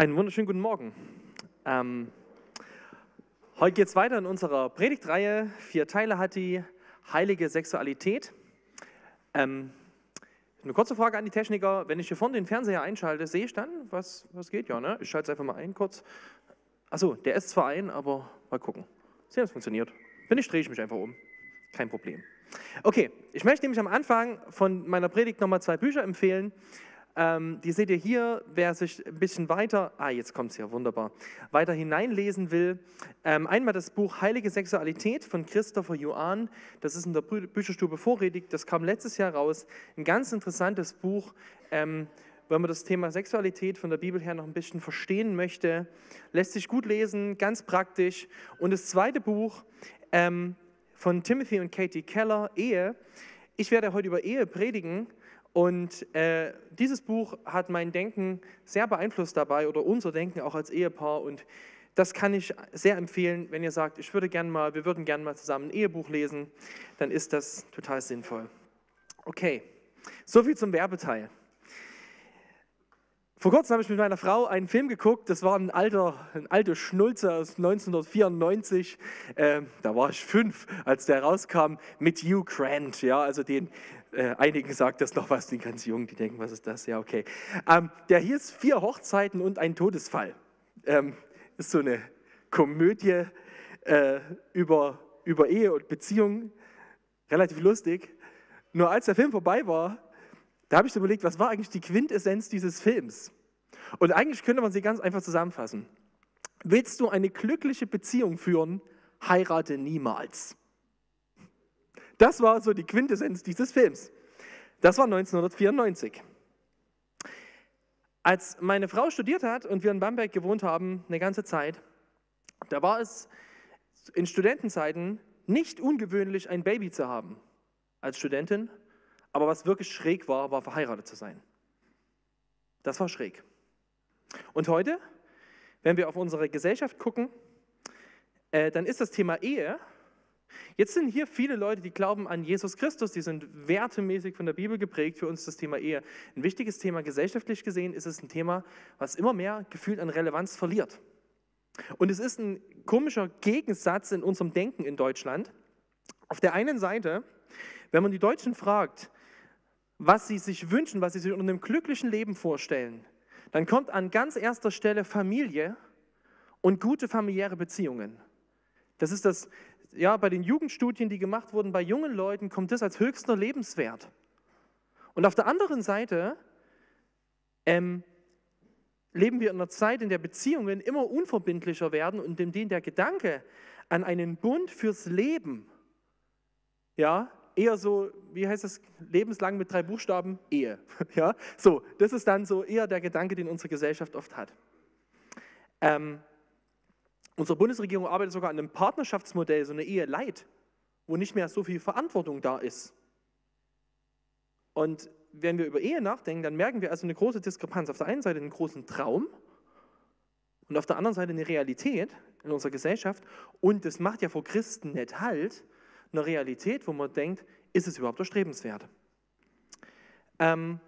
Einen wunderschönen guten Morgen. Ähm, heute geht es weiter in unserer Predigtreihe. Vier Teile hat die heilige Sexualität. Ähm, eine kurze Frage an die Techniker. Wenn ich hier vorne den Fernseher einschalte, sehe ich dann, was, was geht? Ja, ne? Ich schalte es einfach mal ein kurz. Achso, der ist zwar ein, aber mal gucken. Sehen, es funktioniert. Wenn nicht, drehe ich mich einfach um. Kein Problem. Okay, ich möchte nämlich am Anfang von meiner Predigt nochmal zwei Bücher empfehlen. Ähm, die seht ihr hier, wer sich ein bisschen weiter, ah, jetzt kommt es ja wunderbar, weiter hineinlesen will. Ähm, einmal das Buch Heilige Sexualität von Christopher Johann. Das ist in der Bü Bücherstube vorrätig. Das kam letztes Jahr raus. Ein ganz interessantes Buch. Ähm, wenn man das Thema Sexualität von der Bibel her noch ein bisschen verstehen möchte, lässt sich gut lesen, ganz praktisch. Und das zweite Buch ähm, von Timothy und Katie Keller, Ehe. Ich werde heute über Ehe predigen und äh, dieses Buch hat mein Denken sehr beeinflusst dabei oder unser Denken auch als Ehepaar. Und das kann ich sehr empfehlen, wenn ihr sagt, ich würde gern mal, wir würden gerne mal zusammen ein Ehebuch lesen, dann ist das total sinnvoll. Okay, soviel zum Werbeteil. Vor kurzem habe ich mit meiner Frau einen Film geguckt, das war ein alter, ein alter Schnulze aus 1994. Äh, da war ich fünf, als der rauskam, mit Hugh Grant, ja, also den, äh, einigen sagt das noch was, die ganz Jungen, die denken, was ist das? Ja, okay. Ähm, der hieß Vier Hochzeiten und ein Todesfall. Ähm, ist so eine Komödie äh, über, über Ehe und Beziehung, relativ lustig. Nur als der Film vorbei war, da habe ich so überlegt, was war eigentlich die Quintessenz dieses Films? Und eigentlich könnte man sie ganz einfach zusammenfassen. Willst du eine glückliche Beziehung führen, heirate niemals. Das war so die Quintessenz dieses Films. Das war 1994. Als meine Frau studiert hat und wir in Bamberg gewohnt haben, eine ganze Zeit, da war es in Studentenzeiten nicht ungewöhnlich, ein Baby zu haben als Studentin, aber was wirklich schräg war, war verheiratet zu sein. Das war schräg. Und heute, wenn wir auf unsere Gesellschaft gucken, äh, dann ist das Thema Ehe Jetzt sind hier viele Leute, die glauben an Jesus Christus, die sind wertemäßig von der Bibel geprägt. Für uns das Thema Ehe ein wichtiges Thema. Gesellschaftlich gesehen ist es ein Thema, was immer mehr gefühlt an Relevanz verliert. Und es ist ein komischer Gegensatz in unserem Denken in Deutschland. Auf der einen Seite, wenn man die Deutschen fragt, was sie sich wünschen, was sie sich unter einem glücklichen Leben vorstellen, dann kommt an ganz erster Stelle Familie und gute familiäre Beziehungen. Das ist das, ja, bei den Jugendstudien, die gemacht wurden bei jungen Leuten, kommt das als höchster Lebenswert. Und auf der anderen Seite ähm, leben wir in einer Zeit, in der Beziehungen immer unverbindlicher werden und in denen der Gedanke an einen Bund fürs Leben, ja, eher so, wie heißt das, lebenslang mit drei Buchstaben, Ehe. Ja, so, das ist dann so eher der Gedanke, den unsere Gesellschaft oft hat. Ähm, Unsere Bundesregierung arbeitet sogar an einem Partnerschaftsmodell, so eine Ehe Leid, wo nicht mehr so viel Verantwortung da ist. Und wenn wir über Ehe nachdenken, dann merken wir also eine große Diskrepanz. Auf der einen Seite einen großen Traum und auf der anderen Seite eine Realität in unserer Gesellschaft. Und das macht ja vor Christen nicht halt, eine Realität, wo man denkt, ist es überhaupt erstrebenswert? Ähm,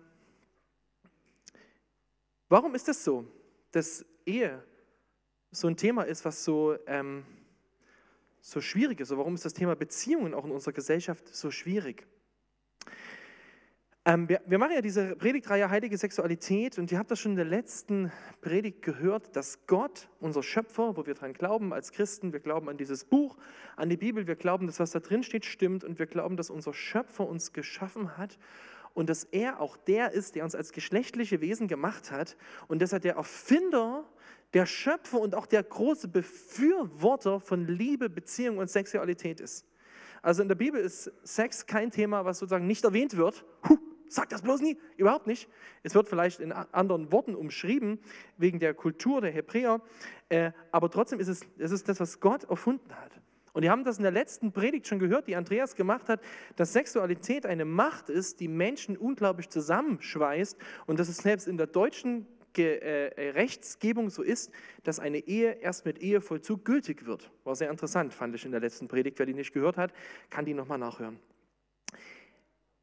warum ist das so, dass Ehe so ein Thema ist, was so, ähm, so schwierig ist. Warum ist das Thema Beziehungen auch in unserer Gesellschaft so schwierig? Ähm, wir, wir, machen ja diese Predigtreihe Heilige Sexualität und ihr habt das schon in der letzten Predigt gehört, dass Gott, unser Schöpfer, wo wir dran glauben als Christen, wir glauben an dieses Buch, an die Bibel, wir glauben, dass was da drin steht, stimmt und wir glauben, dass unser Schöpfer uns geschaffen hat und dass er auch der ist, der uns als geschlechtliche Wesen gemacht hat und dass er der Erfinder der Schöpfer und auch der große Befürworter von Liebe, Beziehung und Sexualität ist. Also in der Bibel ist Sex kein Thema, was sozusagen nicht erwähnt wird. Huh, sag das bloß nie, überhaupt nicht. Es wird vielleicht in anderen Worten umschrieben, wegen der Kultur der Hebräer, äh, aber trotzdem ist es, es ist das, was Gott erfunden hat. Und wir haben das in der letzten Predigt schon gehört, die Andreas gemacht hat, dass Sexualität eine Macht ist, die Menschen unglaublich zusammenschweißt und dass es selbst in der deutschen äh, äh, Rechtsgebung so ist, dass eine Ehe erst mit Ehevollzug gültig wird. War sehr interessant, fand ich in der letzten Predigt. Wer die nicht gehört hat, kann die nochmal nachhören.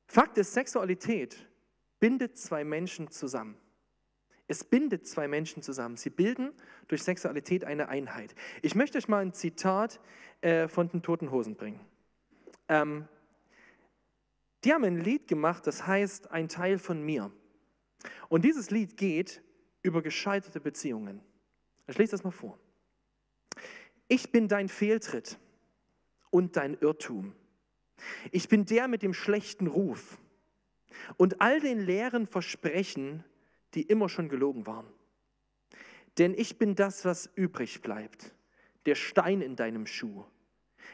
Fakt ist, Sexualität bindet zwei Menschen zusammen. Es bindet zwei Menschen zusammen. Sie bilden durch Sexualität eine Einheit. Ich möchte euch mal ein Zitat äh, von den Toten Hosen bringen. Ähm, die haben ein Lied gemacht, das heißt Ein Teil von mir. Und dieses Lied geht über gescheiterte Beziehungen. Ich lese das mal vor. Ich bin dein Fehltritt und dein Irrtum. Ich bin der mit dem schlechten Ruf und all den leeren Versprechen, die immer schon gelogen waren. Denn ich bin das, was übrig bleibt, der Stein in deinem Schuh.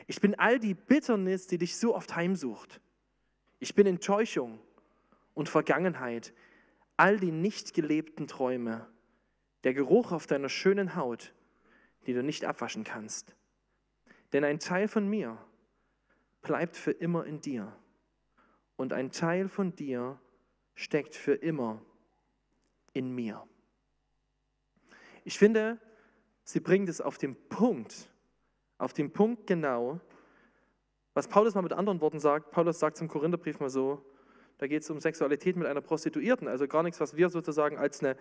Ich bin all die Bitternis, die dich so oft heimsucht. Ich bin Enttäuschung und Vergangenheit, all die nicht gelebten Träume, der Geruch auf deiner schönen Haut, die du nicht abwaschen kannst. Denn ein Teil von mir bleibt für immer in dir und ein Teil von dir steckt für immer in mir. Ich finde, sie bringt es auf den Punkt, auf den Punkt genau, was Paulus mal mit anderen Worten sagt. Paulus sagt zum Korintherbrief mal so, da geht es um Sexualität mit einer Prostituierten, also gar nichts, was wir sozusagen als eine,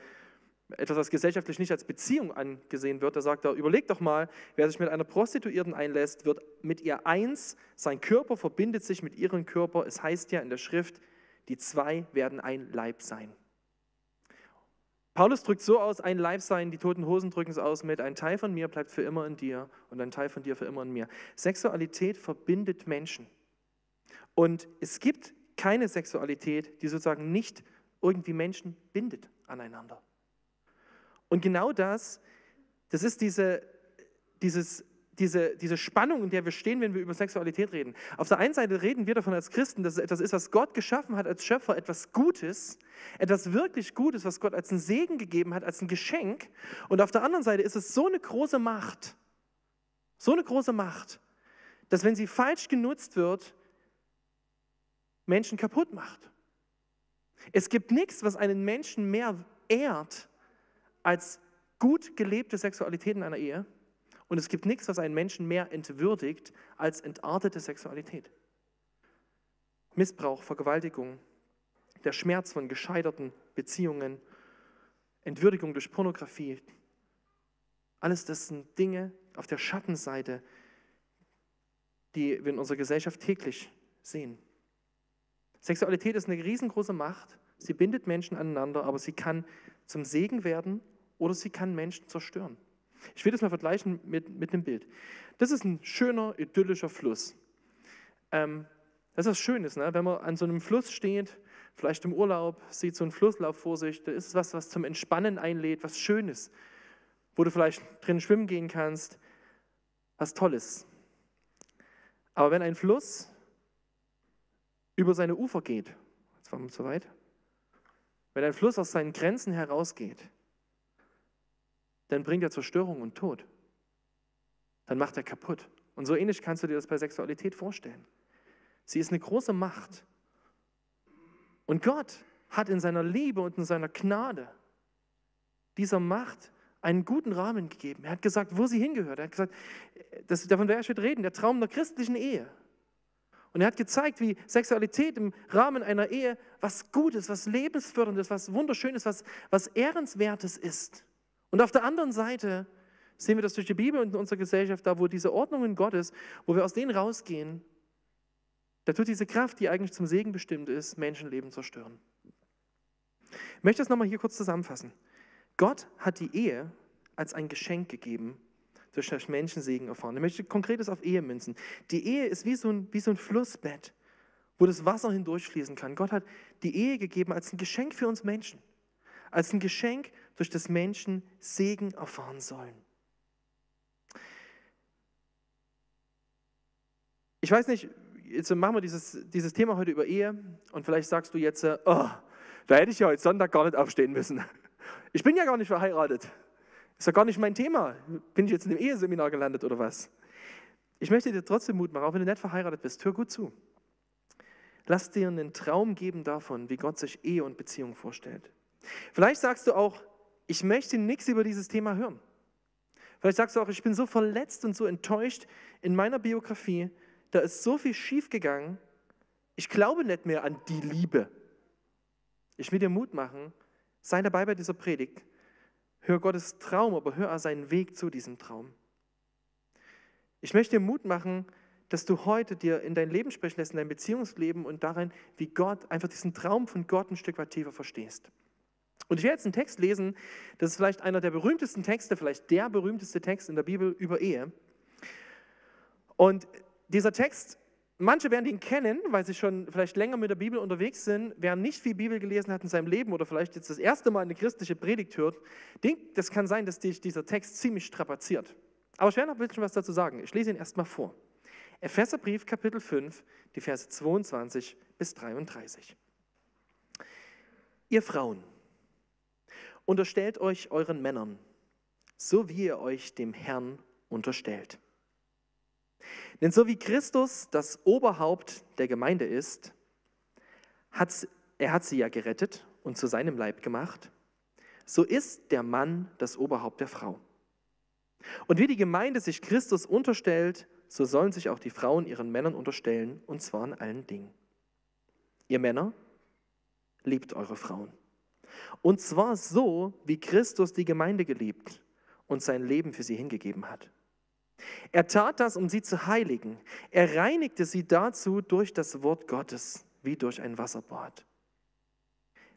etwas, was gesellschaftlich nicht als Beziehung angesehen wird. Da sagt er, überleg doch mal, wer sich mit einer Prostituierten einlässt, wird mit ihr eins, sein Körper verbindet sich mit ihrem Körper. Es heißt ja in der Schrift, die zwei werden ein Leib sein. Paulus drückt so aus, ein Leib sein, die toten Hosen drücken es aus mit, ein Teil von mir bleibt für immer in dir und ein Teil von dir für immer in mir. Sexualität verbindet Menschen. Und es gibt keine Sexualität, die sozusagen nicht irgendwie Menschen bindet aneinander. Und genau das, das ist diese, dieses diese, diese Spannung, in der wir stehen, wenn wir über Sexualität reden. Auf der einen Seite reden wir davon als Christen, dass es etwas ist, was Gott geschaffen hat als Schöpfer, etwas Gutes, etwas wirklich Gutes, was Gott als einen Segen gegeben hat, als ein Geschenk. Und auf der anderen Seite ist es so eine große Macht, so eine große Macht, dass wenn sie falsch genutzt wird, Menschen kaputt macht. Es gibt nichts, was einen Menschen mehr ehrt als gut gelebte Sexualität in einer Ehe. Und es gibt nichts, was einen Menschen mehr entwürdigt als entartete Sexualität. Missbrauch, Vergewaltigung, der Schmerz von gescheiterten Beziehungen, Entwürdigung durch Pornografie. Alles das sind Dinge auf der Schattenseite, die wir in unserer Gesellschaft täglich sehen. Sexualität ist eine riesengroße Macht. Sie bindet Menschen aneinander, aber sie kann zum Segen werden oder sie kann Menschen zerstören. Ich will das mal vergleichen mit, mit einem Bild. Das ist ein schöner, idyllischer Fluss. Ähm, das ist was Schönes, ne? wenn man an so einem Fluss steht, vielleicht im Urlaub, sieht so einen Flusslauf vor sich, da ist was, was zum Entspannen einlädt, was Schönes, wo du vielleicht drin schwimmen gehen kannst, was Tolles. Aber wenn ein Fluss über seine Ufer geht, jetzt waren wir zu weit, wenn ein Fluss aus seinen Grenzen herausgeht, dann bringt er Zerstörung und Tod. Dann macht er kaputt. Und so ähnlich kannst du dir das bei Sexualität vorstellen. Sie ist eine große Macht. Und Gott hat in seiner Liebe und in seiner Gnade dieser Macht einen guten Rahmen gegeben. Er hat gesagt, wo sie hingehört. Er hat gesagt, das, davon werde ich heute reden, der Traum der christlichen Ehe. Und er hat gezeigt, wie Sexualität im Rahmen einer Ehe was Gutes, was Lebensförderndes, was Wunderschönes, was, was Ehrenswertes ist. Und auf der anderen Seite sehen wir das durch die Bibel und in unserer Gesellschaft, da wo diese Ordnungen Gottes, wo wir aus denen rausgehen, da tut diese Kraft, die eigentlich zum Segen bestimmt ist, Menschenleben zerstören. Ich möchte das nochmal hier kurz zusammenfassen. Gott hat die Ehe als ein Geschenk gegeben, durch das Menschen Segen erfahren. Ich möchte konkretes auf Ehe münzen. Die Ehe ist wie so, ein, wie so ein Flussbett, wo das Wasser hindurchfließen kann. Gott hat die Ehe gegeben als ein Geschenk für uns Menschen. Als ein Geschenk durch das Menschen Segen erfahren sollen. Ich weiß nicht, jetzt machen wir dieses, dieses Thema heute über Ehe und vielleicht sagst du jetzt, äh, oh, da hätte ich ja heute Sonntag gar nicht aufstehen müssen. Ich bin ja gar nicht verheiratet. Ist ja gar nicht mein Thema. Bin ich jetzt in einem Eheseminar gelandet oder was? Ich möchte dir trotzdem Mut machen, auch wenn du nicht verheiratet bist. Hör gut zu. Lass dir einen Traum geben davon, wie Gott sich Ehe und Beziehung vorstellt. Vielleicht sagst du auch, ich möchte nichts über dieses Thema hören. Vielleicht sagst du auch, ich bin so verletzt und so enttäuscht in meiner Biografie, da ist so viel schiefgegangen, ich glaube nicht mehr an die Liebe. Ich will dir Mut machen, sei dabei bei dieser Predigt. Hör Gottes Traum, aber hör auch seinen Weg zu diesem Traum. Ich möchte dir Mut machen, dass du heute dir in dein Leben sprechen lässt, in dein Beziehungsleben und darin, wie Gott einfach diesen Traum von Gott ein Stück weit tiefer verstehst. Und ich werde jetzt einen Text lesen, das ist vielleicht einer der berühmtesten Texte, vielleicht der berühmteste Text in der Bibel über Ehe. Und dieser Text, manche werden ihn kennen, weil sie schon vielleicht länger mit der Bibel unterwegs sind. Wer nicht viel Bibel gelesen hat in seinem Leben oder vielleicht jetzt das erste Mal eine christliche Predigt hört, das kann sein, dass dich dieser Text ziemlich strapaziert. Aber ich werde noch ein bisschen was dazu sagen. Ich lese ihn erstmal vor. Epheserbrief, Kapitel 5, die Verse 22 bis 33. Ihr Frauen, unterstellt euch euren Männern, so wie ihr euch dem Herrn unterstellt. Denn so wie Christus das Oberhaupt der Gemeinde ist, hat, er hat sie ja gerettet und zu seinem Leib gemacht, so ist der Mann das Oberhaupt der Frau. Und wie die Gemeinde sich Christus unterstellt, so sollen sich auch die Frauen ihren Männern unterstellen, und zwar in allen Dingen. Ihr Männer, liebt eure Frauen. Und zwar so, wie Christus die Gemeinde geliebt und sein Leben für sie hingegeben hat. Er tat das, um sie zu heiligen. Er reinigte sie dazu durch das Wort Gottes, wie durch ein Wasserbad.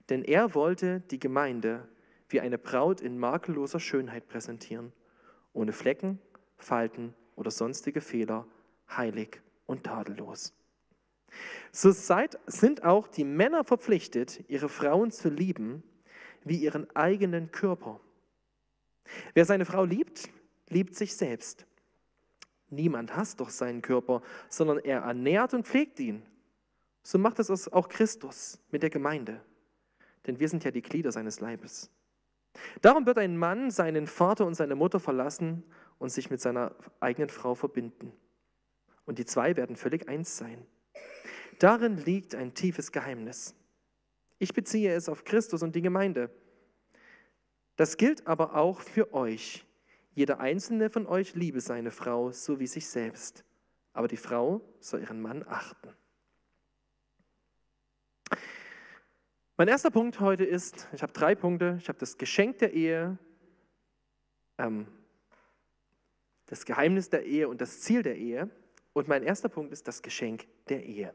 Denn er wollte die Gemeinde wie eine Braut in makelloser Schönheit präsentieren, ohne Flecken, Falten oder sonstige Fehler, heilig und tadellos. So seid, sind auch die Männer verpflichtet, ihre Frauen zu lieben wie ihren eigenen Körper. Wer seine Frau liebt, liebt sich selbst. Niemand hasst doch seinen Körper, sondern er ernährt und pflegt ihn. So macht es auch Christus mit der Gemeinde, denn wir sind ja die Glieder seines Leibes. Darum wird ein Mann seinen Vater und seine Mutter verlassen und sich mit seiner eigenen Frau verbinden. Und die zwei werden völlig eins sein. Darin liegt ein tiefes Geheimnis. Ich beziehe es auf Christus und die Gemeinde. Das gilt aber auch für euch. Jeder einzelne von euch liebe seine Frau so wie sich selbst. Aber die Frau soll ihren Mann achten. Mein erster Punkt heute ist, ich habe drei Punkte. Ich habe das Geschenk der Ehe, ähm, das Geheimnis der Ehe und das Ziel der Ehe. Und mein erster Punkt ist das Geschenk der Ehe.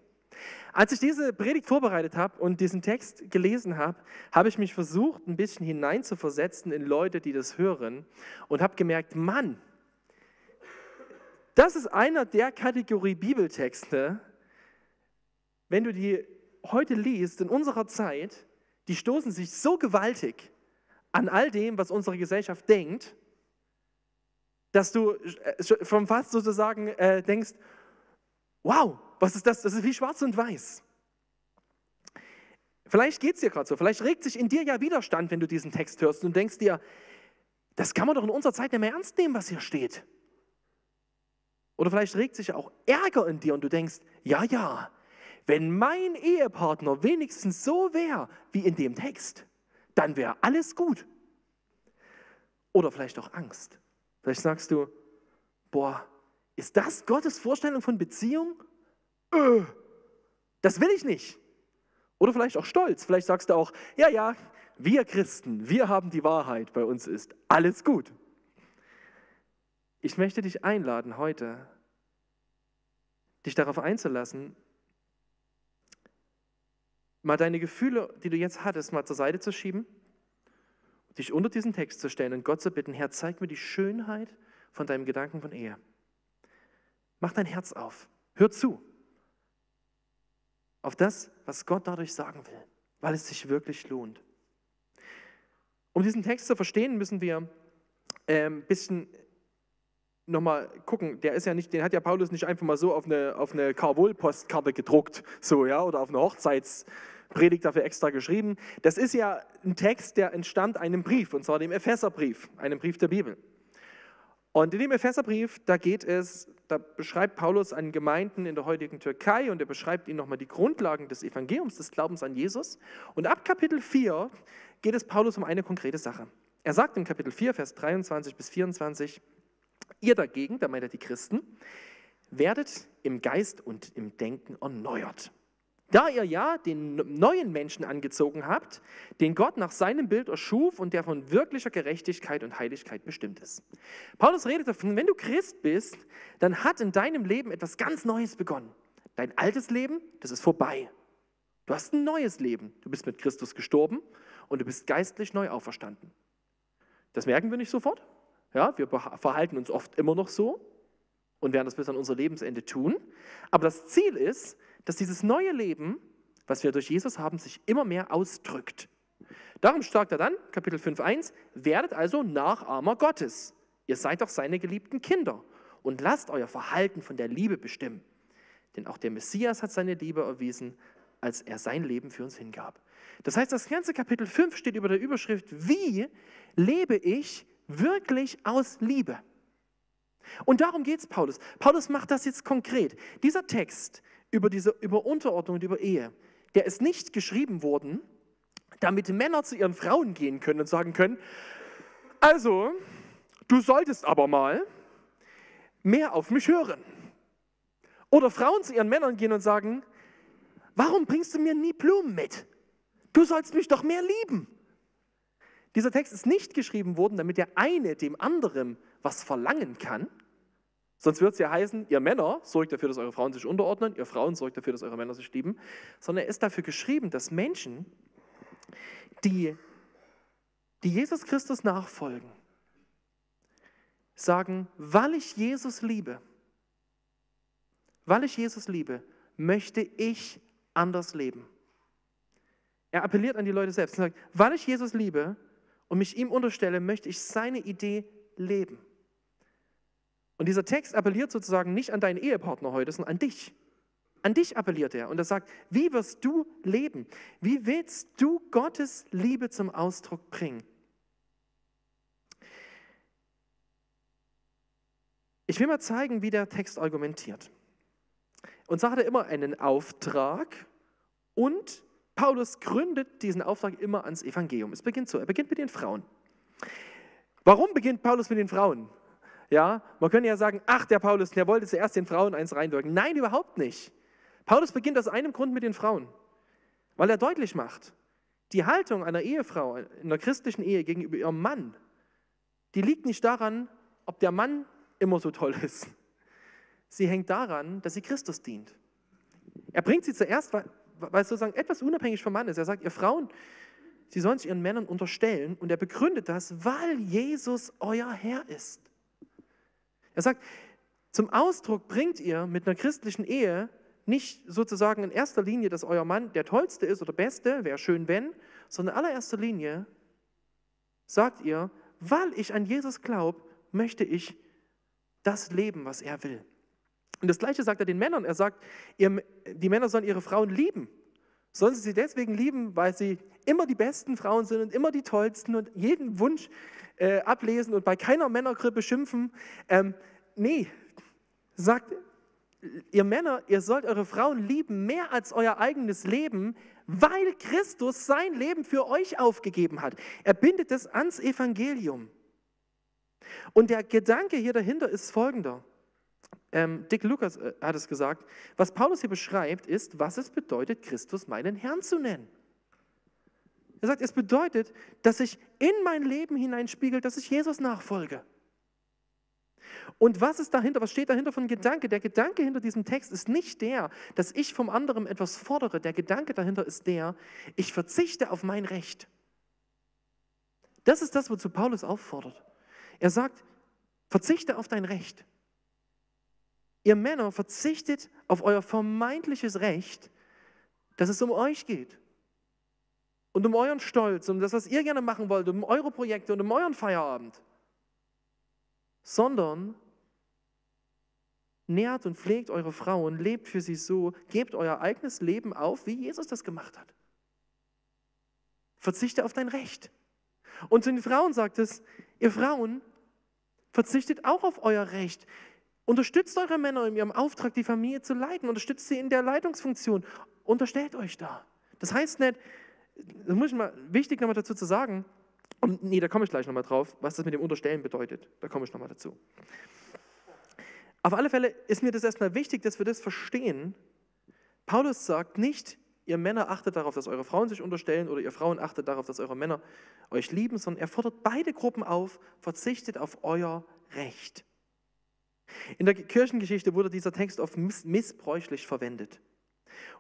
Als ich diese Predigt vorbereitet habe und diesen Text gelesen habe, habe ich mich versucht, ein bisschen hineinzuversetzen in Leute, die das hören und habe gemerkt, Mann, das ist einer der Kategorie Bibeltexte, wenn du die heute liest, in unserer Zeit, die stoßen sich so gewaltig an all dem, was unsere Gesellschaft denkt, dass du äh, schon fast sozusagen äh, denkst, wow, was ist das? Das ist wie schwarz und weiß. Vielleicht geht es dir gerade so, vielleicht regt sich in dir ja Widerstand, wenn du diesen Text hörst und denkst dir, das kann man doch in unserer Zeit nicht mehr ernst nehmen, was hier steht. Oder vielleicht regt sich auch Ärger in dir und du denkst, ja, ja, wenn mein Ehepartner wenigstens so wäre wie in dem Text, dann wäre alles gut. Oder vielleicht auch Angst. Vielleicht sagst du, boah, ist das Gottes Vorstellung von Beziehung? Äh, das will ich nicht. Oder vielleicht auch Stolz. Vielleicht sagst du auch, ja, ja, wir Christen, wir haben die Wahrheit, bei uns ist alles gut. Ich möchte dich einladen heute, dich darauf einzulassen, mal deine Gefühle, die du jetzt hattest, mal zur Seite zu schieben, dich unter diesen Text zu stellen und Gott zu bitten, Herr, zeig mir die Schönheit von deinem Gedanken von Ehe. Mach dein Herz auf, hör zu auf das, was Gott dadurch sagen will, weil es sich wirklich lohnt. Um diesen Text zu verstehen, müssen wir ein ähm, bisschen nochmal gucken. Der ist ja nicht, den hat ja Paulus nicht einfach mal so auf eine, auf eine Carvol-Postkarte gedruckt, so, ja, oder auf eine Hochzeitspredigt dafür extra geschrieben. Das ist ja ein Text, der entstammt einem Brief, und zwar dem Epheserbrief, einem Brief der Bibel. Und in dem Epheserbrief, da geht es, da beschreibt Paulus an Gemeinden in der heutigen Türkei und er beschreibt ihnen nochmal die Grundlagen des Evangeliums, des Glaubens an Jesus. Und ab Kapitel 4 geht es Paulus um eine konkrete Sache. Er sagt im Kapitel 4, Vers 23 bis 24, ihr dagegen, da meint er die Christen, werdet im Geist und im Denken erneuert. Da ihr ja den neuen Menschen angezogen habt, den Gott nach seinem Bild erschuf und der von wirklicher Gerechtigkeit und Heiligkeit bestimmt ist. Paulus redet davon, wenn du Christ bist, dann hat in deinem Leben etwas ganz Neues begonnen. Dein altes Leben, das ist vorbei. Du hast ein neues Leben. Du bist mit Christus gestorben und du bist geistlich neu auferstanden. Das merken wir nicht sofort. Ja, wir verhalten uns oft immer noch so und werden das bis an unser Lebensende tun. Aber das Ziel ist, dass dieses neue Leben, was wir durch Jesus haben, sich immer mehr ausdrückt. Darum sagt er dann, Kapitel 5.1, werdet also Nachahmer Gottes. Ihr seid doch seine geliebten Kinder und lasst euer Verhalten von der Liebe bestimmen. Denn auch der Messias hat seine Liebe erwiesen, als er sein Leben für uns hingab. Das heißt, das ganze Kapitel 5 steht über der Überschrift, wie lebe ich wirklich aus Liebe? Und darum geht es Paulus. Paulus macht das jetzt konkret. Dieser Text über, diese, über Unterordnung und über Ehe, der ist nicht geschrieben worden, damit Männer zu ihren Frauen gehen können und sagen können, also, du solltest aber mal mehr auf mich hören. Oder Frauen zu ihren Männern gehen und sagen, warum bringst du mir nie Blumen mit? Du sollst mich doch mehr lieben. Dieser Text ist nicht geschrieben worden, damit der eine dem anderen was verlangen kann. Sonst wird es ja heißen, ihr Männer sorgt dafür, dass eure Frauen sich unterordnen, ihr Frauen sorgt dafür, dass eure Männer sich lieben, sondern er ist dafür geschrieben, dass Menschen, die, die Jesus Christus nachfolgen, sagen, weil ich Jesus liebe, weil ich Jesus liebe, möchte ich anders leben. Er appelliert an die Leute selbst und sagt, weil ich Jesus liebe und mich ihm unterstelle, möchte ich seine Idee leben. Und dieser Text appelliert sozusagen nicht an deinen Ehepartner heute, sondern an dich. An dich appelliert er und er sagt, wie wirst du leben? Wie willst du Gottes Liebe zum Ausdruck bringen? Ich will mal zeigen, wie der Text argumentiert. Und zwar hat er immer einen Auftrag und Paulus gründet diesen Auftrag immer ans Evangelium. Es beginnt so, er beginnt mit den Frauen. Warum beginnt Paulus mit den Frauen? Ja, man könnte ja sagen, ach, der Paulus, der wollte zuerst den Frauen eins reinwirken. Nein, überhaupt nicht. Paulus beginnt aus einem Grund mit den Frauen, weil er deutlich macht, die Haltung einer Ehefrau in der christlichen Ehe gegenüber ihrem Mann, die liegt nicht daran, ob der Mann immer so toll ist. Sie hängt daran, dass sie Christus dient. Er bringt sie zuerst, weil, es sozusagen etwas unabhängig vom Mann ist. Er sagt, ihr Frauen, sie sollen sich ihren Männern unterstellen und er begründet das, weil Jesus euer Herr ist. Er sagt, zum Ausdruck bringt ihr mit einer christlichen Ehe nicht sozusagen in erster Linie, dass euer Mann der tollste ist oder beste, wäre schön wenn, sondern in allererster Linie sagt ihr, weil ich an Jesus glaube, möchte ich das leben, was er will. Und das Gleiche sagt er den Männern. Er sagt, ihr, die Männer sollen ihre Frauen lieben. Sollen sie sie deswegen lieben, weil sie immer die besten Frauen sind und immer die tollsten und jeden Wunsch äh, ablesen und bei keiner Männergrippe schimpfen? Ähm, nee, sagt ihr Männer, ihr sollt eure Frauen lieben mehr als euer eigenes Leben, weil Christus sein Leben für euch aufgegeben hat. Er bindet es ans Evangelium. Und der Gedanke hier dahinter ist folgender. Ähm, Dick Lukas äh, hat es gesagt. Was Paulus hier beschreibt, ist, was es bedeutet, Christus meinen Herrn zu nennen. Er sagt, es bedeutet, dass ich in mein Leben hineinspiegelt, dass ich Jesus nachfolge. Und was ist dahinter, was steht dahinter von Gedanke? Der Gedanke hinter diesem Text ist nicht der, dass ich vom anderen etwas fordere. Der Gedanke dahinter ist der, ich verzichte auf mein Recht. Das ist das, wozu Paulus auffordert. Er sagt, verzichte auf dein Recht. Ihr Männer verzichtet auf euer vermeintliches Recht, dass es um euch geht. Und um euren Stolz, um das, was ihr gerne machen wollt, um eure Projekte und um euren Feierabend. Sondern nährt und pflegt eure Frauen, lebt für sie so, gebt euer eigenes Leben auf, wie Jesus das gemacht hat. Verzichte auf dein Recht. Und zu den Frauen sagt es, ihr Frauen, verzichtet auch auf euer Recht. Unterstützt eure Männer in ihrem Auftrag, die Familie zu leiten. Unterstützt sie in der Leitungsfunktion. Unterstellt euch da. Das heißt nicht, das muss ich mal, wichtig nochmal dazu zu sagen, und nee, da komme ich gleich nochmal drauf, was das mit dem Unterstellen bedeutet. Da komme ich nochmal dazu. Auf alle Fälle ist mir das erstmal wichtig, dass wir das verstehen. Paulus sagt nicht, ihr Männer achtet darauf, dass eure Frauen sich unterstellen oder ihr Frauen achtet darauf, dass eure Männer euch lieben, sondern er fordert beide Gruppen auf, verzichtet auf euer Recht. In der Kirchengeschichte wurde dieser Text oft missbräuchlich verwendet.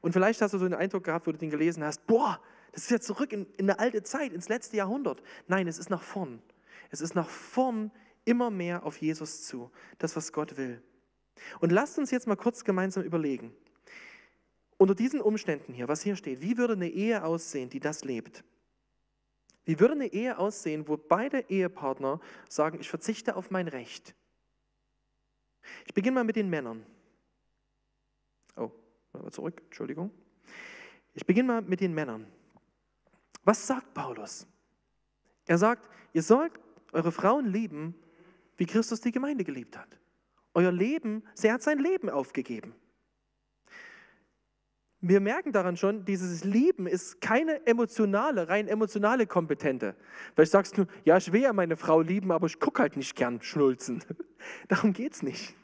Und vielleicht hast du so den Eindruck gehabt, wo du den gelesen hast, boah, das ist ja zurück in, in eine alte Zeit, ins letzte Jahrhundert. Nein, es ist nach vorn. Es ist nach vorn immer mehr auf Jesus zu, das, was Gott will. Und lasst uns jetzt mal kurz gemeinsam überlegen, unter diesen Umständen hier, was hier steht, wie würde eine Ehe aussehen, die das lebt? Wie würde eine Ehe aussehen, wo beide Ehepartner sagen, ich verzichte auf mein Recht? Ich beginne mal mit den Männern. Oh, zurück, Entschuldigung. Ich beginne mal mit den Männern. Was sagt Paulus? Er sagt, ihr sollt eure Frauen lieben, wie Christus die Gemeinde geliebt hat. Euer Leben, sie hat sein Leben aufgegeben. Wir merken daran schon, dieses Lieben ist keine emotionale, rein emotionale Kompetente. Vielleicht sagst du, ja, ich will ja meine Frau lieben, aber ich gucke halt nicht gern schnulzen. Darum geht es nicht.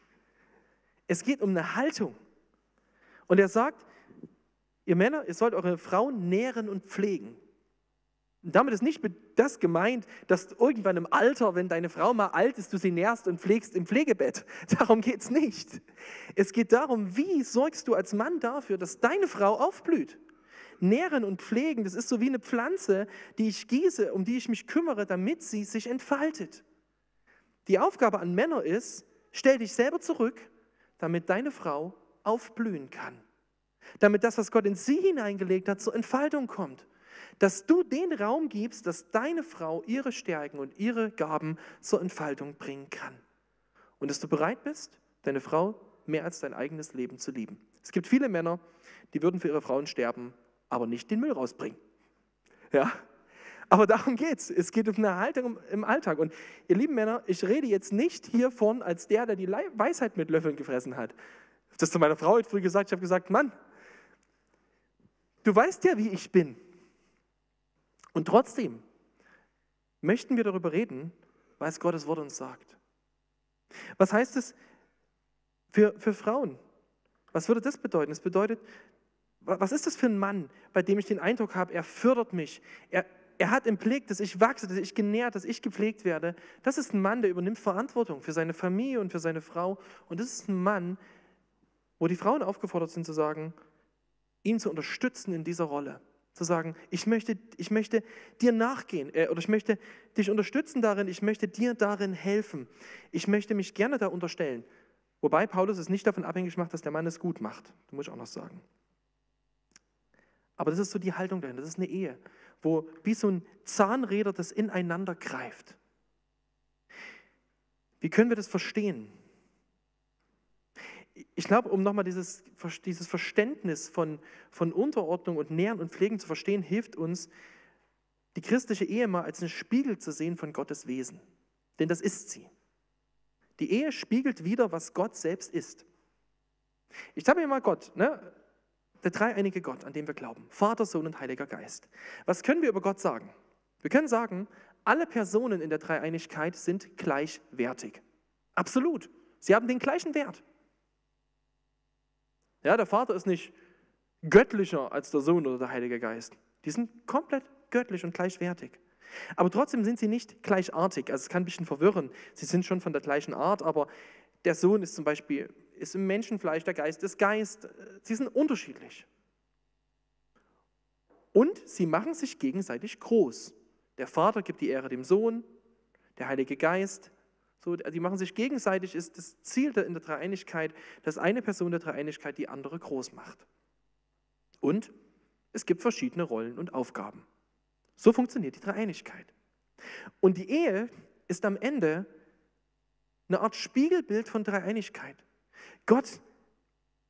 Es geht um eine Haltung. Und er sagt, ihr Männer, ihr sollt eure Frauen nähren und pflegen. Und damit ist nicht das gemeint, dass irgendwann im Alter, wenn deine Frau mal alt ist, du sie nährst und pflegst im Pflegebett. Darum geht es nicht. Es geht darum, wie sorgst du als Mann dafür, dass deine Frau aufblüht. Nähren und pflegen, das ist so wie eine Pflanze, die ich gieße, um die ich mich kümmere, damit sie sich entfaltet. Die Aufgabe an Männer ist, stell dich selber zurück, damit deine Frau aufblühen kann. Damit das, was Gott in sie hineingelegt hat, zur Entfaltung kommt dass du den Raum gibst, dass deine Frau ihre Stärken und ihre Gaben zur Entfaltung bringen kann. Und dass du bereit bist, deine Frau mehr als dein eigenes Leben zu lieben. Es gibt viele Männer, die würden für ihre Frauen sterben, aber nicht den Müll rausbringen. Ja? Aber darum geht es. Es geht um eine Haltung im Alltag. Und ihr lieben Männer, ich rede jetzt nicht hiervon als der, der die Weisheit mit Löffeln gefressen hat. Das zu meiner Frau heute früh gesagt. Ich habe gesagt, Mann, du weißt ja, wie ich bin. Und trotzdem möchten wir darüber reden, was Gottes Wort uns sagt. Was heißt es für, für Frauen? Was würde das bedeuten? Es bedeutet, was ist das für ein Mann, bei dem ich den Eindruck habe, er fördert mich, er, er hat im Blick, dass ich wachse, dass ich genährt, dass ich gepflegt werde. Das ist ein Mann, der übernimmt Verantwortung für seine Familie und für seine Frau. Und das ist ein Mann, wo die Frauen aufgefordert sind zu sagen, ihn zu unterstützen in dieser Rolle. Zu sagen, ich möchte, ich möchte dir nachgehen äh, oder ich möchte dich unterstützen darin, ich möchte dir darin helfen. Ich möchte mich gerne da unterstellen. Wobei Paulus es nicht davon abhängig macht, dass der Mann es gut macht. Das muss ich auch noch sagen. Aber das ist so die Haltung dahin. Das ist eine Ehe, wo wie so ein Zahnräder das ineinander greift. Wie können wir das verstehen? Ich glaube, um nochmal dieses, dieses Verständnis von, von Unterordnung und Nähren und Pflegen zu verstehen, hilft uns, die christliche Ehe mal als einen Spiegel zu sehen von Gottes Wesen. Denn das ist sie. Die Ehe spiegelt wieder, was Gott selbst ist. Ich sage mir mal Gott, ne? der dreieinige Gott, an dem wir glauben. Vater, Sohn und Heiliger Geist. Was können wir über Gott sagen? Wir können sagen, alle Personen in der Dreieinigkeit sind gleichwertig. Absolut. Sie haben den gleichen Wert. Ja, der Vater ist nicht göttlicher als der Sohn oder der Heilige Geist. Die sind komplett göttlich und gleichwertig. Aber trotzdem sind sie nicht gleichartig. Also es kann ein bisschen verwirren. Sie sind schon von der gleichen Art, aber der Sohn ist zum Beispiel ist im Menschenfleisch, der Geist ist Geist. Sie sind unterschiedlich. Und sie machen sich gegenseitig groß. Der Vater gibt die Ehre dem Sohn, der Heilige Geist so, die machen sich gegenseitig, ist das Ziel in der Dreieinigkeit, dass eine Person der Dreieinigkeit die andere groß macht. Und es gibt verschiedene Rollen und Aufgaben. So funktioniert die Dreieinigkeit. Und die Ehe ist am Ende eine Art Spiegelbild von Dreieinigkeit. Gott,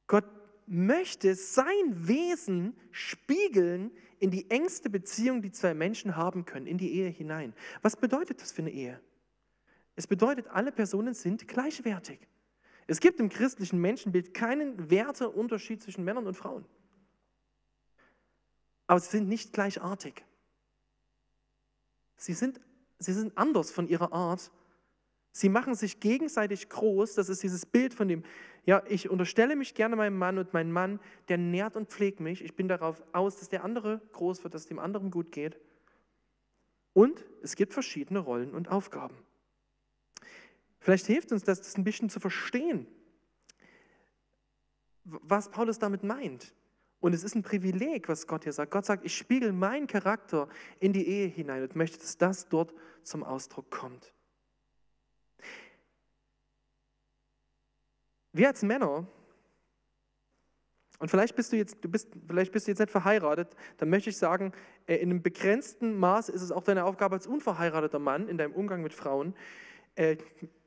Gott möchte sein Wesen spiegeln in die engste Beziehung, die zwei Menschen haben können, in die Ehe hinein. Was bedeutet das für eine Ehe? Es bedeutet, alle Personen sind gleichwertig. Es gibt im christlichen Menschenbild keinen Werteunterschied zwischen Männern und Frauen. Aber sie sind nicht gleichartig. Sie sind, sie sind anders von ihrer Art. Sie machen sich gegenseitig groß. Das ist dieses Bild von dem, ja, ich unterstelle mich gerne meinem Mann und mein Mann, der nährt und pflegt mich. Ich bin darauf aus, dass der andere groß wird, dass dem anderen gut geht. Und es gibt verschiedene Rollen und Aufgaben. Vielleicht hilft uns das, das ein bisschen zu verstehen, was Paulus damit meint. Und es ist ein Privileg, was Gott hier sagt. Gott sagt, ich spiegel meinen Charakter in die Ehe hinein und möchte, dass das dort zum Ausdruck kommt. Wir als Männer, und vielleicht bist du jetzt, du bist, vielleicht bist du jetzt nicht verheiratet, dann möchte ich sagen, äh, in einem begrenzten Maß ist es auch deine Aufgabe als unverheirateter Mann in deinem Umgang mit Frauen, äh,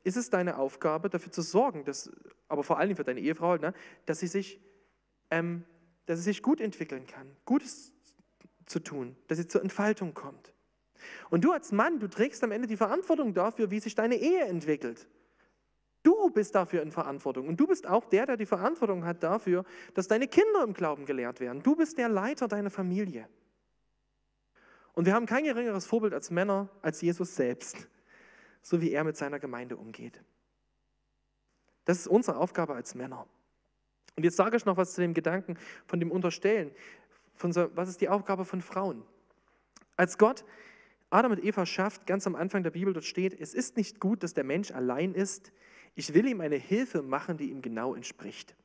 ist es deine Aufgabe, dafür zu sorgen, dass, aber vor allem für deine Ehefrau, ne, dass, sie sich, ähm, dass sie sich gut entwickeln kann, Gutes zu tun, dass sie zur Entfaltung kommt. Und du als Mann, du trägst am Ende die Verantwortung dafür, wie sich deine Ehe entwickelt. Du bist dafür in Verantwortung und du bist auch der, der die Verantwortung hat dafür, dass deine Kinder im Glauben gelehrt werden. Du bist der Leiter deiner Familie. Und wir haben kein geringeres Vorbild als Männer, als Jesus selbst, so wie er mit seiner Gemeinde umgeht. Das ist unsere Aufgabe als Männer. Und jetzt sage ich noch was zu dem Gedanken von dem Unterstellen. Von so, was ist die Aufgabe von Frauen? Als Gott Adam und Eva schafft, ganz am Anfang der Bibel dort steht, es ist nicht gut, dass der Mensch allein ist. Ich will ihm eine Hilfe machen, die ihm genau entspricht.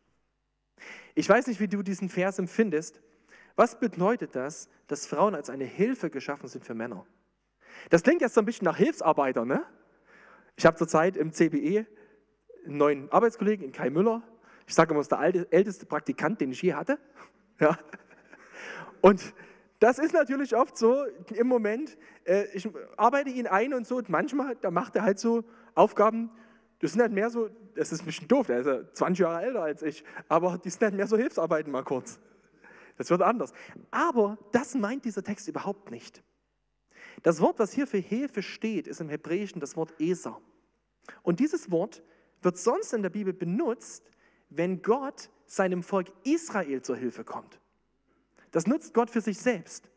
Ich weiß nicht, wie du diesen Vers empfindest. Was bedeutet das, dass Frauen als eine Hilfe geschaffen sind für Männer? Das klingt jetzt so ein bisschen nach Hilfsarbeiter, ne? Ich habe zurzeit im CBE einen neuen Arbeitskollegen, in Kai Müller. Ich sage immer, das ist der alte, älteste Praktikant, den ich je hatte. Ja. Und das ist natürlich oft so im Moment, äh, ich arbeite ihn ein und so und manchmal, da macht er halt so Aufgaben, das sind halt mehr so, das ist ein bisschen doof, der ist ja 20 Jahre älter als ich, aber die sind halt mehr so Hilfsarbeiten mal kurz. Das wird anders. Aber das meint dieser Text überhaupt nicht. Das Wort, was hier für Hilfe steht, ist im Hebräischen das Wort Eser. Und dieses Wort wird sonst in der Bibel benutzt, wenn Gott seinem Volk Israel zur Hilfe kommt. Das nutzt Gott für sich selbst.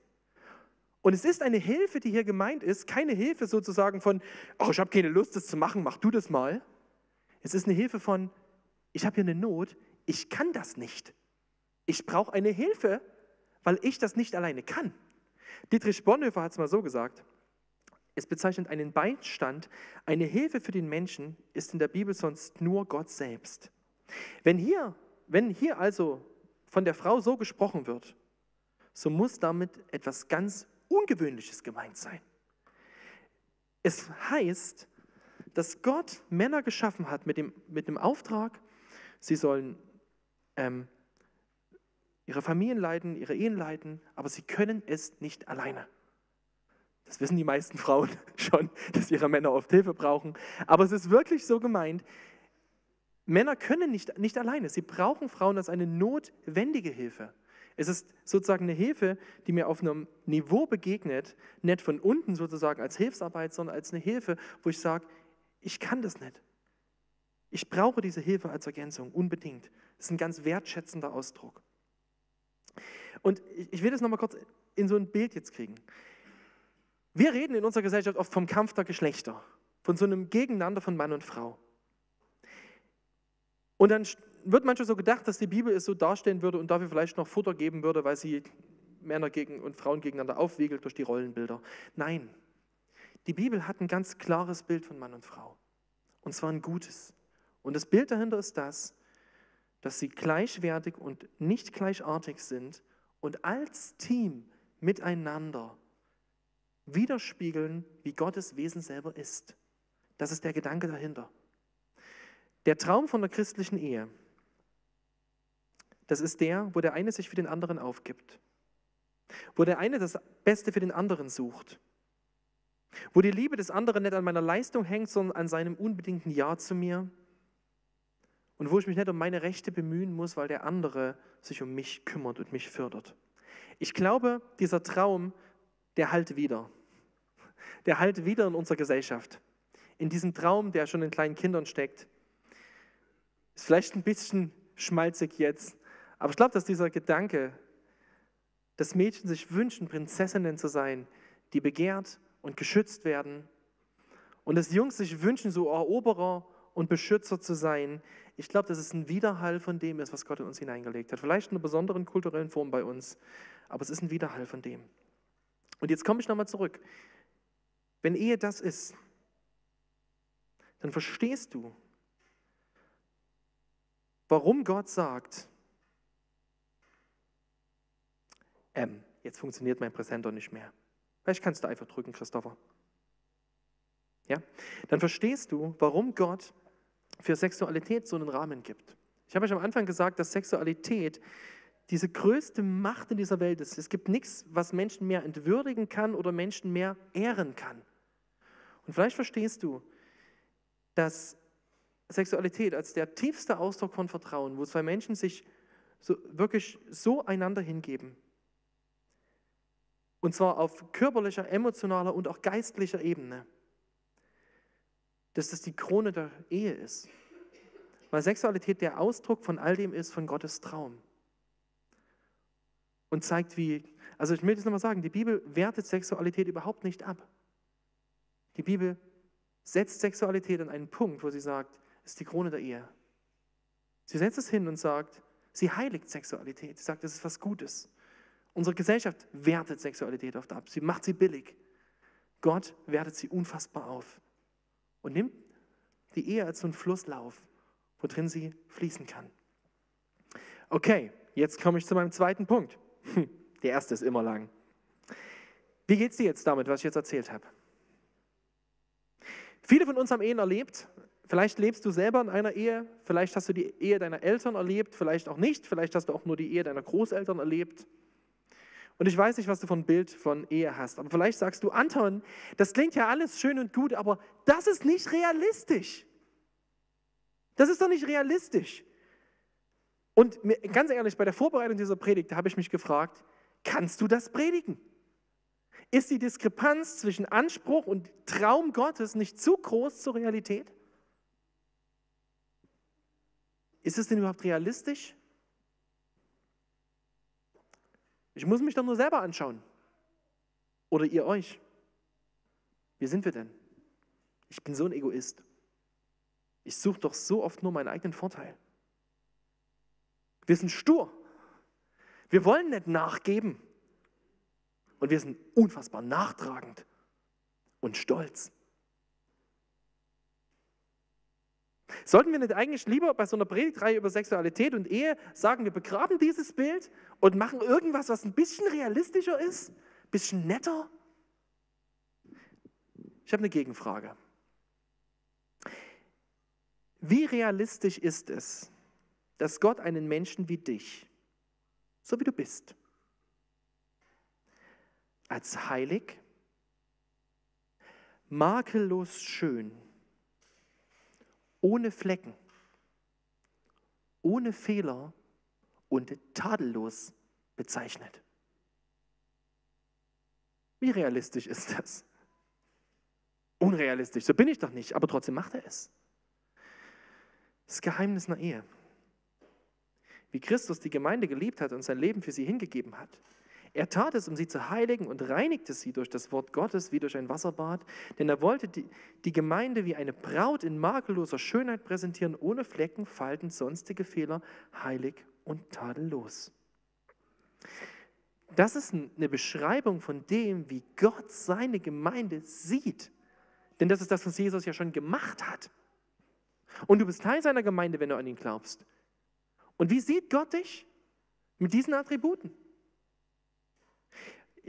Und es ist eine Hilfe, die hier gemeint ist, keine Hilfe sozusagen von, oh, ich habe keine Lust, das zu machen, mach du das mal. Es ist eine Hilfe von, ich habe hier eine Not, ich kann das nicht. Ich brauche eine Hilfe, weil ich das nicht alleine kann. Dietrich Bonhoeffer hat es mal so gesagt, es bezeichnet einen Beistand, eine Hilfe für den Menschen ist in der Bibel sonst nur Gott selbst. Wenn hier, wenn hier also von der Frau so gesprochen wird, so muss damit etwas ganz Ungewöhnliches gemeint sein. Es heißt, dass Gott Männer geschaffen hat mit dem, mit dem Auftrag, sie sollen ähm, ihre Familien leiten, ihre Ehen leiten, aber sie können es nicht alleine. Das wissen die meisten Frauen schon, dass ihre Männer oft Hilfe brauchen. Aber es ist wirklich so gemeint, Männer können nicht, nicht alleine. Sie brauchen Frauen als eine notwendige Hilfe. Es ist sozusagen eine Hilfe, die mir auf einem Niveau begegnet, nicht von unten sozusagen als Hilfsarbeit, sondern als eine Hilfe, wo ich sage, ich kann das nicht. Ich brauche diese Hilfe als Ergänzung, unbedingt. Das ist ein ganz wertschätzender Ausdruck. Und ich will das nochmal kurz in so ein Bild jetzt kriegen. Wir reden in unserer Gesellschaft oft vom Kampf der Geschlechter, von so einem Gegeneinander von Mann und Frau. Und dann wird manchmal so gedacht, dass die Bibel es so darstellen würde und dafür vielleicht noch Futter geben würde, weil sie Männer gegen und Frauen gegeneinander aufwiegelt durch die Rollenbilder. Nein, die Bibel hat ein ganz klares Bild von Mann und Frau. Und zwar ein gutes. Und das Bild dahinter ist das, dass sie gleichwertig und nicht gleichartig sind und als Team miteinander widerspiegeln, wie Gottes Wesen selber ist. Das ist der Gedanke dahinter. Der Traum von der christlichen Ehe das ist der, wo der eine sich für den anderen aufgibt. Wo der eine das Beste für den anderen sucht. Wo die Liebe des anderen nicht an meiner Leistung hängt, sondern an seinem unbedingten Ja zu mir. Und wo ich mich nicht um meine Rechte bemühen muss, weil der andere sich um mich kümmert und mich fördert. Ich glaube, dieser Traum, der halt wieder. Der halt wieder in unserer Gesellschaft. In diesem Traum, der schon in kleinen Kindern steckt. Ist vielleicht ein bisschen schmalzig jetzt, aber ich glaube, dass dieser Gedanke, dass Mädchen sich wünschen, Prinzessinnen zu sein, die begehrt und geschützt werden und dass Jungs sich wünschen, so Eroberer und Beschützer zu sein, ich glaube, dass es ein Widerhall von dem ist, was Gott in uns hineingelegt hat. Vielleicht in einer besonderen kulturellen Form bei uns, aber es ist ein Widerhall von dem. Und jetzt komme ich nochmal zurück. Wenn Ehe das ist, dann verstehst du, warum Gott sagt, ähm, jetzt funktioniert mein Präsenter nicht mehr. Vielleicht kannst du einfach drücken, Christopher. Ja? Dann verstehst du, warum Gott für Sexualität so einen Rahmen gibt. Ich habe euch am Anfang gesagt, dass Sexualität diese größte Macht in dieser Welt ist. Es gibt nichts, was Menschen mehr entwürdigen kann oder Menschen mehr ehren kann. Und vielleicht verstehst du, dass Sexualität als der tiefste Ausdruck von Vertrauen, wo zwei Menschen sich so, wirklich so einander hingeben, und zwar auf körperlicher, emotionaler und auch geistlicher Ebene, dass das die Krone der Ehe ist. Weil Sexualität der Ausdruck von all dem ist, von Gottes Traum. Und zeigt, wie, also ich will das nochmal sagen, die Bibel wertet Sexualität überhaupt nicht ab. Die Bibel setzt Sexualität an einen Punkt, wo sie sagt, es ist die Krone der Ehe. Sie setzt es hin und sagt, sie heiligt Sexualität. Sie sagt, es ist was Gutes. Unsere Gesellschaft wertet Sexualität oft ab. Sie macht sie billig. Gott wertet sie unfassbar auf und nimmt die Ehe als so einen Flusslauf, worin sie fließen kann. Okay, jetzt komme ich zu meinem zweiten Punkt. Hm, der erste ist immer lang. Wie geht es dir jetzt damit, was ich jetzt erzählt habe? Viele von uns haben Ehen erlebt. Vielleicht lebst du selber in einer Ehe, vielleicht hast du die Ehe deiner Eltern erlebt, vielleicht auch nicht, vielleicht hast du auch nur die Ehe deiner Großeltern erlebt. Und ich weiß nicht, was du von Bild von Ehe hast, aber vielleicht sagst du, Anton, das klingt ja alles schön und gut, aber das ist nicht realistisch. Das ist doch nicht realistisch. Und ganz ehrlich, bei der Vorbereitung dieser Predigt habe ich mich gefragt, kannst du das predigen? Ist die Diskrepanz zwischen Anspruch und Traum Gottes nicht zu groß zur Realität? Ist es denn überhaupt realistisch? Ich muss mich doch nur selber anschauen. Oder ihr euch. Wie sind wir denn? Ich bin so ein Egoist. Ich suche doch so oft nur meinen eigenen Vorteil. Wir sind stur. Wir wollen nicht nachgeben. Und wir sind unfassbar nachtragend und stolz. Sollten wir nicht eigentlich lieber bei so einer Predigtreihe über Sexualität und Ehe sagen, wir begraben dieses Bild und machen irgendwas, was ein bisschen realistischer ist, ein bisschen netter? Ich habe eine Gegenfrage. Wie realistisch ist es, dass Gott einen Menschen wie dich, so wie du bist, als heilig, makellos schön, ohne Flecken, ohne Fehler und tadellos bezeichnet. Wie realistisch ist das? Unrealistisch, so bin ich doch nicht, aber trotzdem macht er es. Das Geheimnis einer Ehe. Wie Christus die Gemeinde geliebt hat und sein Leben für sie hingegeben hat, er tat es, um sie zu heiligen und reinigte sie durch das Wort Gottes wie durch ein Wasserbad, denn er wollte die, die Gemeinde wie eine Braut in makelloser Schönheit präsentieren, ohne Flecken, Falten, sonstige Fehler, heilig und tadellos. Das ist eine Beschreibung von dem, wie Gott seine Gemeinde sieht. Denn das ist das, was Jesus ja schon gemacht hat. Und du bist Teil seiner Gemeinde, wenn du an ihn glaubst. Und wie sieht Gott dich? Mit diesen Attributen.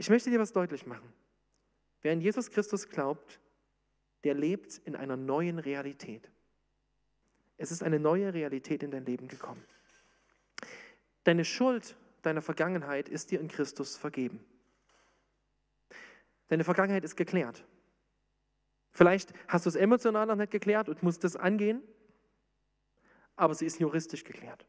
Ich möchte dir was deutlich machen. Wer an Jesus Christus glaubt, der lebt in einer neuen Realität. Es ist eine neue Realität in dein Leben gekommen. Deine Schuld deiner Vergangenheit ist dir in Christus vergeben. Deine Vergangenheit ist geklärt. Vielleicht hast du es emotional noch nicht geklärt und musst es angehen, aber sie ist juristisch geklärt.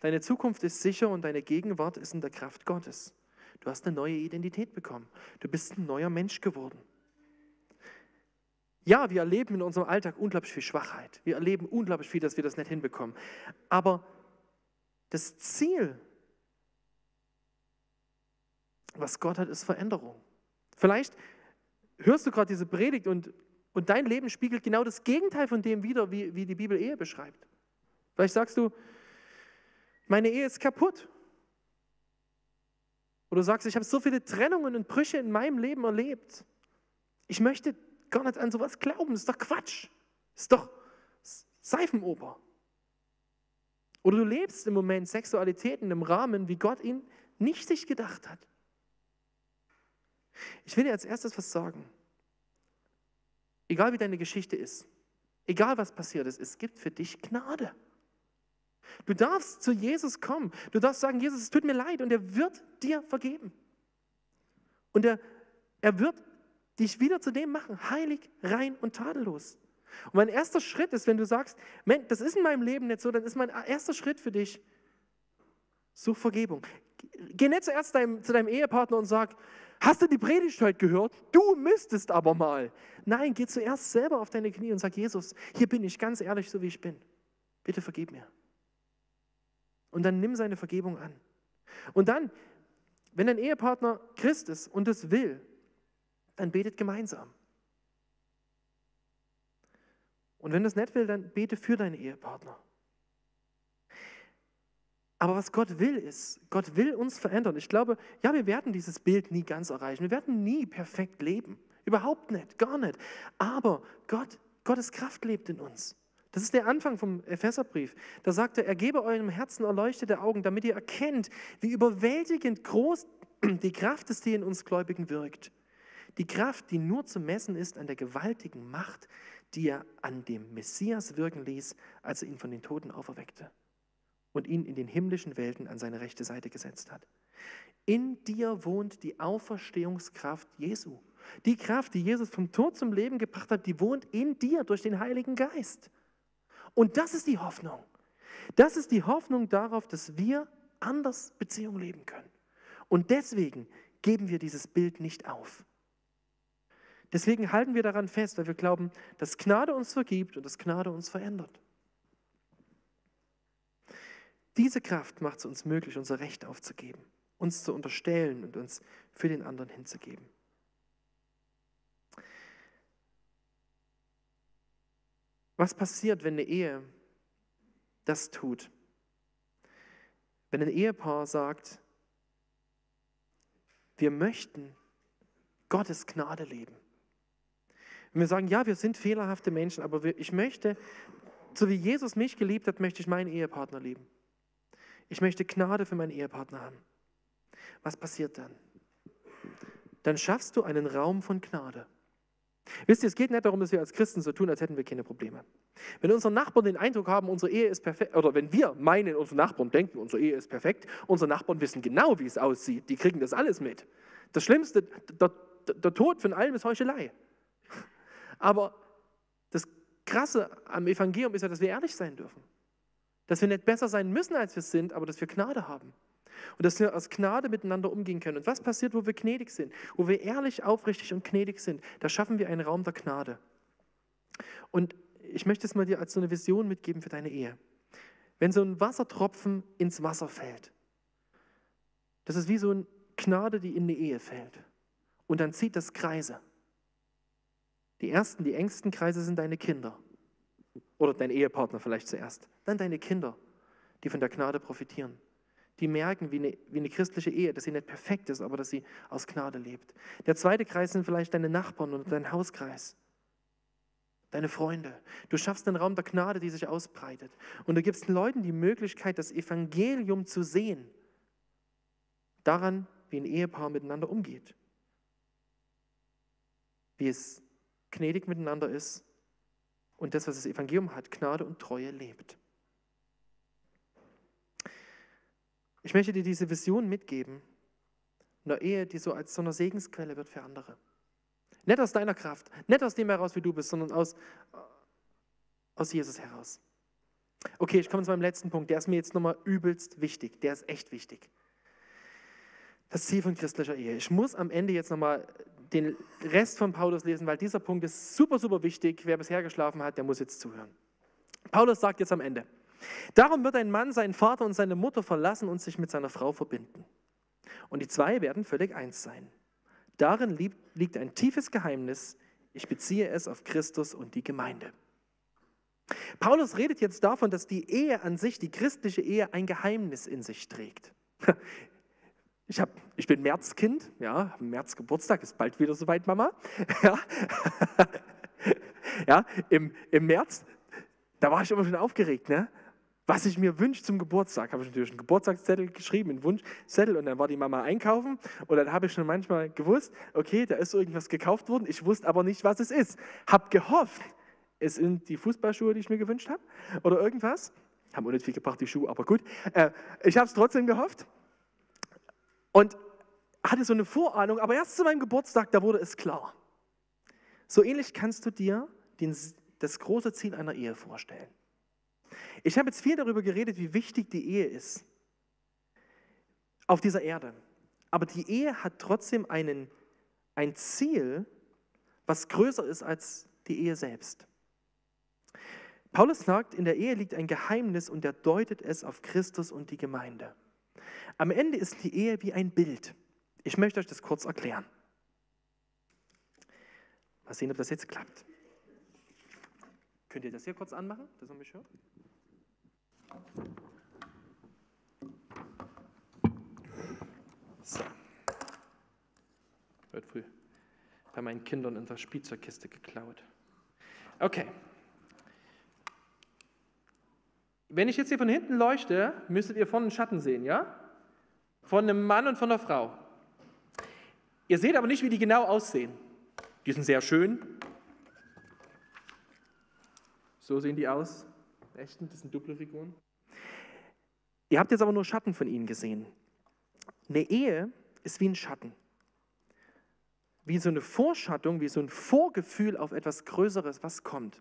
Deine Zukunft ist sicher und deine Gegenwart ist in der Kraft Gottes. Du hast eine neue Identität bekommen. Du bist ein neuer Mensch geworden. Ja, wir erleben in unserem Alltag unglaublich viel Schwachheit. Wir erleben unglaublich viel, dass wir das nicht hinbekommen. Aber das Ziel, was Gott hat, ist Veränderung. Vielleicht hörst du gerade diese Predigt und, Und dein Leben spiegelt genau das Gegenteil von dem wider, wie, wie die Bibel Ehe beschreibt. Vielleicht sagst du, meine Ehe ist kaputt. Oder du sagst, ich habe so viele Trennungen und Brüche in meinem Leben erlebt. Ich möchte gar nicht an sowas glauben. Das ist doch Quatsch. Das ist doch Seifenoper. Oder du lebst im Moment Sexualität in einem Rahmen, wie Gott ihn nicht sich gedacht hat. Ich will dir als erstes was sagen. Egal wie deine Geschichte ist, egal was passiert ist, es gibt für dich Gnade. Du darfst zu Jesus kommen. Du darfst sagen, Jesus, es tut mir leid und er wird dir vergeben. Und er, er wird dich wieder zu dem machen, heilig, rein und tadellos. Und mein erster Schritt ist, wenn du sagst, Mensch, das ist in meinem Leben nicht so, dann ist mein erster Schritt für dich, such Vergebung. Geh nicht zuerst deinem, zu deinem Ehepartner und sag, hast du die Predigt heute gehört? Du müsstest aber mal. Nein, geh zuerst selber auf deine Knie und sag, Jesus, hier bin ich ganz ehrlich, so wie ich bin. Bitte vergib mir. Und dann nimm seine Vergebung an. Und dann, wenn dein Ehepartner Christ ist und es will, dann betet gemeinsam. Und wenn das nicht will, dann bete für deinen Ehepartner. Aber was Gott will, ist, Gott will uns verändern. Ich glaube, ja, wir werden dieses Bild nie ganz erreichen. Wir werden nie perfekt leben. Überhaupt nicht, gar nicht. Aber Gott, Gottes Kraft lebt in uns. Das ist der Anfang vom Epheserbrief. Da sagt er, er gebe eurem Herzen erleuchtete Augen, damit ihr erkennt, wie überwältigend groß die Kraft ist, die in uns Gläubigen wirkt. Die Kraft, die nur zu messen ist an der gewaltigen Macht, die er an dem Messias wirken ließ, als er ihn von den Toten auferweckte und ihn in den himmlischen Welten an seine rechte Seite gesetzt hat. In dir wohnt die Auferstehungskraft Jesu. Die Kraft, die Jesus vom Tod zum Leben gebracht hat, die wohnt in dir durch den Heiligen Geist. Und das ist die Hoffnung. Das ist die Hoffnung darauf, dass wir anders Beziehung leben können. Und deswegen geben wir dieses Bild nicht auf. Deswegen halten wir daran fest, weil wir glauben, dass Gnade uns vergibt und dass Gnade uns verändert. Diese Kraft macht es uns möglich, unser Recht aufzugeben, uns zu unterstellen und uns für den anderen hinzugeben. Was passiert, wenn eine Ehe das tut? Wenn ein Ehepaar sagt, wir möchten Gottes Gnade leben. Wenn wir sagen, ja, wir sind fehlerhafte Menschen, aber ich möchte, so wie Jesus mich geliebt hat, möchte ich meinen Ehepartner lieben. Ich möchte Gnade für meinen Ehepartner haben. Was passiert dann? Dann schaffst du einen Raum von Gnade. Wisst ihr, es geht nicht darum, dass wir als Christen so tun, als hätten wir keine Probleme. Wenn unsere Nachbarn den Eindruck haben, unsere Ehe ist perfekt, oder wenn wir meinen, unsere Nachbarn denken, unsere Ehe ist perfekt, unsere Nachbarn wissen genau, wie es aussieht, die kriegen das alles mit. Das Schlimmste, der, der Tod von allem ist Heuchelei. Aber das Krasse am Evangelium ist ja, dass wir ehrlich sein dürfen. Dass wir nicht besser sein müssen, als wir sind, aber dass wir Gnade haben. Und dass wir aus Gnade miteinander umgehen können. Und was passiert, wo wir gnädig sind? Wo wir ehrlich, aufrichtig und gnädig sind? Da schaffen wir einen Raum der Gnade. Und ich möchte es mal dir als so eine Vision mitgeben für deine Ehe. Wenn so ein Wassertropfen ins Wasser fällt, das ist wie so eine Gnade, die in eine Ehe fällt. Und dann zieht das Kreise. Die ersten, die engsten Kreise sind deine Kinder. Oder dein Ehepartner vielleicht zuerst. Dann deine Kinder, die von der Gnade profitieren die merken, wie eine, wie eine christliche Ehe, dass sie nicht perfekt ist, aber dass sie aus Gnade lebt. Der zweite Kreis sind vielleicht deine Nachbarn und dein Hauskreis, deine Freunde. Du schaffst einen Raum der Gnade, die sich ausbreitet. Und du gibst Leuten die Möglichkeit, das Evangelium zu sehen, daran, wie ein Ehepaar miteinander umgeht, wie es gnädig miteinander ist und das, was das Evangelium hat, Gnade und Treue lebt. Ich möchte dir diese Vision mitgeben, einer Ehe, die so als so eine Segensquelle wird für andere. Nicht aus deiner Kraft, nicht aus dem heraus, wie du bist, sondern aus, aus Jesus heraus. Okay, ich komme zu meinem letzten Punkt. Der ist mir jetzt nochmal übelst wichtig. Der ist echt wichtig. Das Ziel von christlicher Ehe. Ich muss am Ende jetzt nochmal den Rest von Paulus lesen, weil dieser Punkt ist super, super wichtig. Wer bisher geschlafen hat, der muss jetzt zuhören. Paulus sagt jetzt am Ende, Darum wird ein Mann seinen Vater und seine Mutter verlassen und sich mit seiner Frau verbinden. Und die zwei werden völlig eins sein. Darin liegt ein tiefes Geheimnis. Ich beziehe es auf Christus und die Gemeinde. Paulus redet jetzt davon, dass die Ehe an sich, die christliche Ehe, ein Geheimnis in sich trägt. Ich, hab, ich bin Märzkind, ja, März Geburtstag, ist bald wieder soweit, Mama. Ja, ja im, im März, da war ich immer schon aufgeregt, ne? Was ich mir wünsche zum Geburtstag. Habe ich natürlich einen Geburtstagszettel geschrieben, einen Wunschzettel und dann war die Mama einkaufen und dann habe ich schon manchmal gewusst, okay, da ist irgendwas gekauft worden, ich wusste aber nicht, was es ist. Habe gehofft, es sind die Fußballschuhe, die ich mir gewünscht habe oder irgendwas. Haben auch nicht viel gebracht, die Schuhe, aber gut. Äh, ich habe es trotzdem gehofft und hatte so eine Vorahnung, aber erst zu meinem Geburtstag, da wurde es klar. So ähnlich kannst du dir den, das große Ziel einer Ehe vorstellen. Ich habe jetzt viel darüber geredet, wie wichtig die Ehe ist auf dieser Erde. Aber die Ehe hat trotzdem einen, ein Ziel, was größer ist als die Ehe selbst. Paulus sagt, in der Ehe liegt ein Geheimnis und er deutet es auf Christus und die Gemeinde. Am Ende ist die Ehe wie ein Bild. Ich möchte euch das kurz erklären. Mal sehen, ob das jetzt klappt. Könnt ihr das hier kurz anmachen, dass man mich hört? So. Heute früh bei meinen Kindern in der Spielzeugkiste geklaut. Okay. Wenn ich jetzt hier von hinten leuchte, müsstet ihr vorne einen Schatten sehen, ja? Von einem Mann und von einer Frau. Ihr seht aber nicht, wie die genau aussehen. Die sind sehr schön. So sehen die aus. Echten, das sind dunkle Figuren. Ihr habt jetzt aber nur Schatten von ihnen gesehen. Eine Ehe ist wie ein Schatten. Wie so eine Vorschattung, wie so ein Vorgefühl auf etwas Größeres, was kommt.